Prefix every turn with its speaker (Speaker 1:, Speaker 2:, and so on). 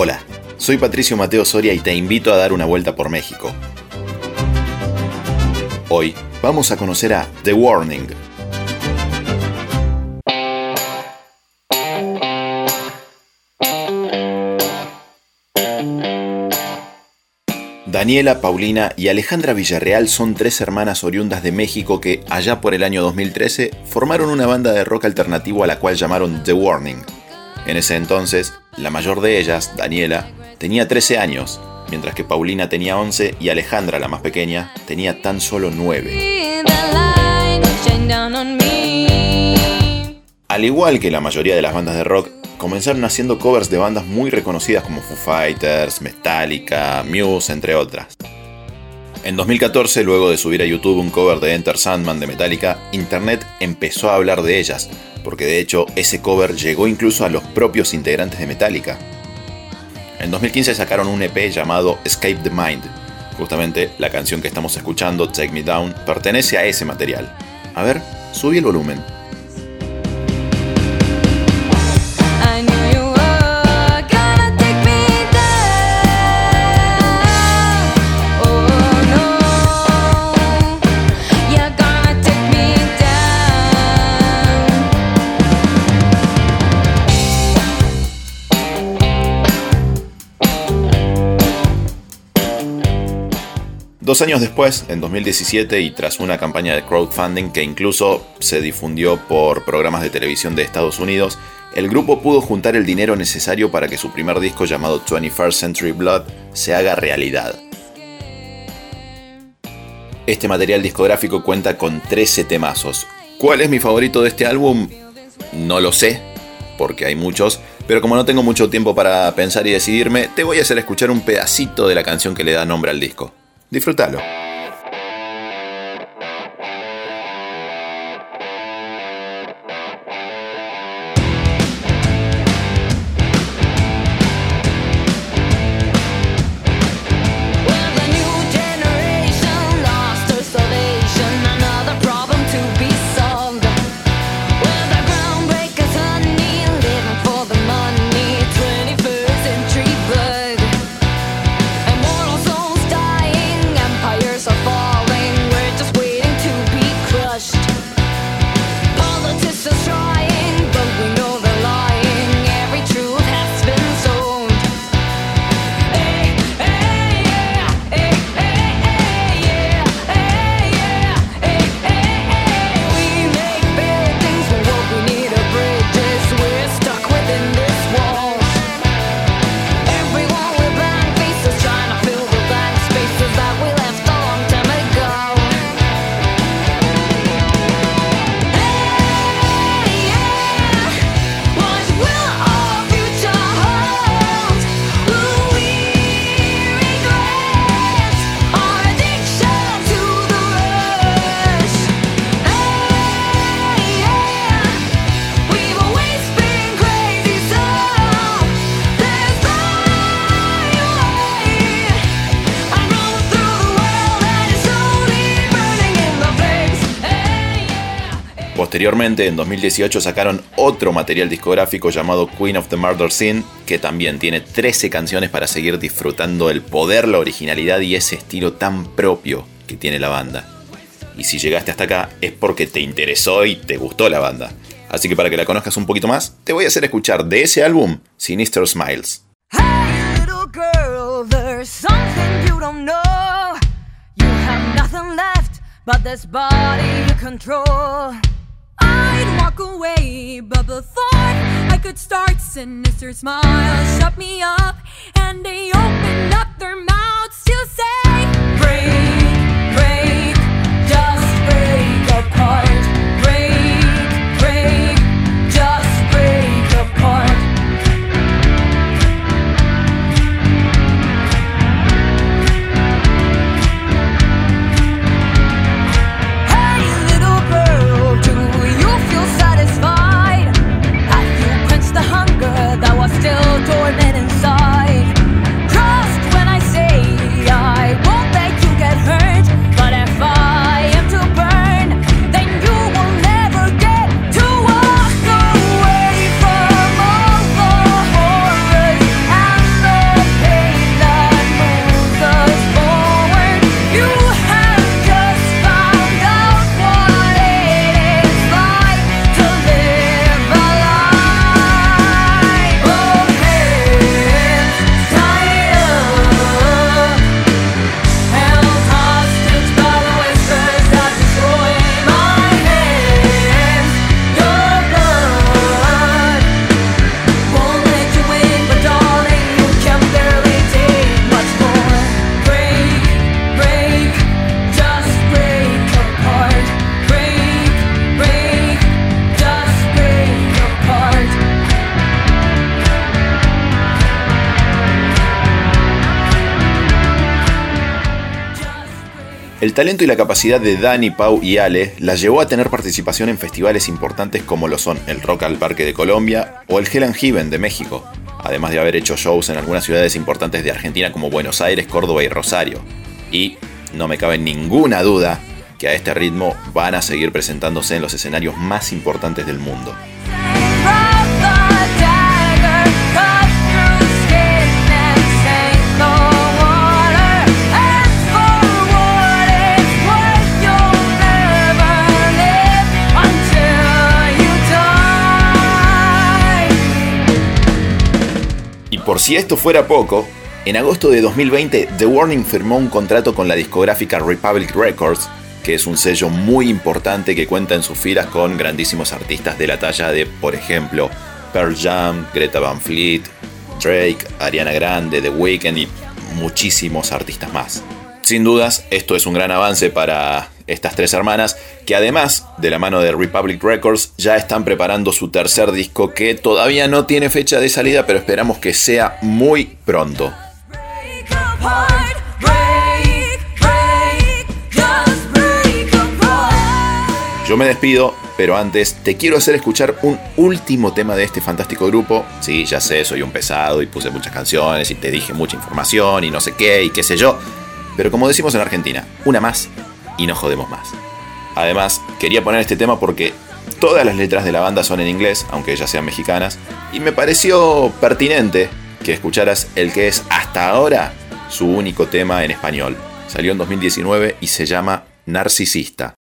Speaker 1: Hola, soy Patricio Mateo Soria y te invito a dar una vuelta por México. Hoy vamos a conocer a The Warning. Daniela, Paulina y Alejandra Villarreal son tres hermanas oriundas de México que, allá por el año 2013, formaron una banda de rock alternativo a la cual llamaron The Warning. En ese entonces, la mayor de ellas, Daniela, tenía 13 años, mientras que Paulina tenía 11 y Alejandra, la más pequeña, tenía tan solo 9. Al igual que la mayoría de las bandas de rock, comenzaron haciendo covers de bandas muy reconocidas como Foo Fighters, Metallica, Muse, entre otras. En 2014, luego de subir a YouTube un cover de Enter Sandman de Metallica, Internet empezó a hablar de ellas, porque de hecho ese cover llegó incluso a los propios integrantes de Metallica. En 2015 sacaron un EP llamado Escape the Mind. Justamente la canción que estamos escuchando, Take Me Down, pertenece a ese material. A ver, subí el volumen. Dos años después, en 2017, y tras una campaña de crowdfunding que incluso se difundió por programas de televisión de Estados Unidos, el grupo pudo juntar el dinero necesario para que su primer disco llamado 21st Century Blood se haga realidad. Este material discográfico cuenta con 13 temazos. ¿Cuál es mi favorito de este álbum? No lo sé, porque hay muchos, pero como no tengo mucho tiempo para pensar y decidirme, te voy a hacer escuchar un pedacito de la canción que le da nombre al disco. Disfrútalo. Posteriormente, en 2018 sacaron otro material discográfico llamado Queen of the Murder Scene, que también tiene 13 canciones para seguir disfrutando el poder, la originalidad y ese estilo tan propio que tiene la banda. Y si llegaste hasta acá es porque te interesó y te gustó la banda. Así que para que la conozcas un poquito más, te voy a hacer escuchar de ese álbum Sinister Smiles. I'd walk away, but before I could start sinister smiles shut me up, and they opened up their mouths to say, Break, break, just break apart. El talento y la capacidad de Dani, Pau y Ale las llevó a tener participación en festivales importantes como lo son el Rock al Parque de Colombia o el Hell Heaven de México, además de haber hecho shows en algunas ciudades importantes de Argentina como Buenos Aires, Córdoba y Rosario. Y no me cabe ninguna duda que a este ritmo van a seguir presentándose en los escenarios más importantes del mundo. Si esto fuera poco, en agosto de 2020 The Warning firmó un contrato con la discográfica Republic Records, que es un sello muy importante que cuenta en sus filas con grandísimos artistas de la talla de, por ejemplo, Pearl Jam, Greta Van Fleet, Drake, Ariana Grande, The Weeknd y muchísimos artistas más. Sin dudas, esto es un gran avance para estas tres hermanas, que además de la mano de Republic Records ya están preparando su tercer disco que todavía no tiene fecha de salida, pero esperamos que sea muy pronto. Yo me despido, pero antes te quiero hacer escuchar un último tema de este fantástico grupo. Sí, ya sé, soy un pesado y puse muchas canciones y te dije mucha información y no sé qué y qué sé yo. Pero como decimos en Argentina, una más y no jodemos más. Además, quería poner este tema porque todas las letras de la banda son en inglés, aunque ellas sean mexicanas, y me pareció pertinente que escucharas el que es hasta ahora su único tema en español. Salió en 2019 y se llama Narcisista.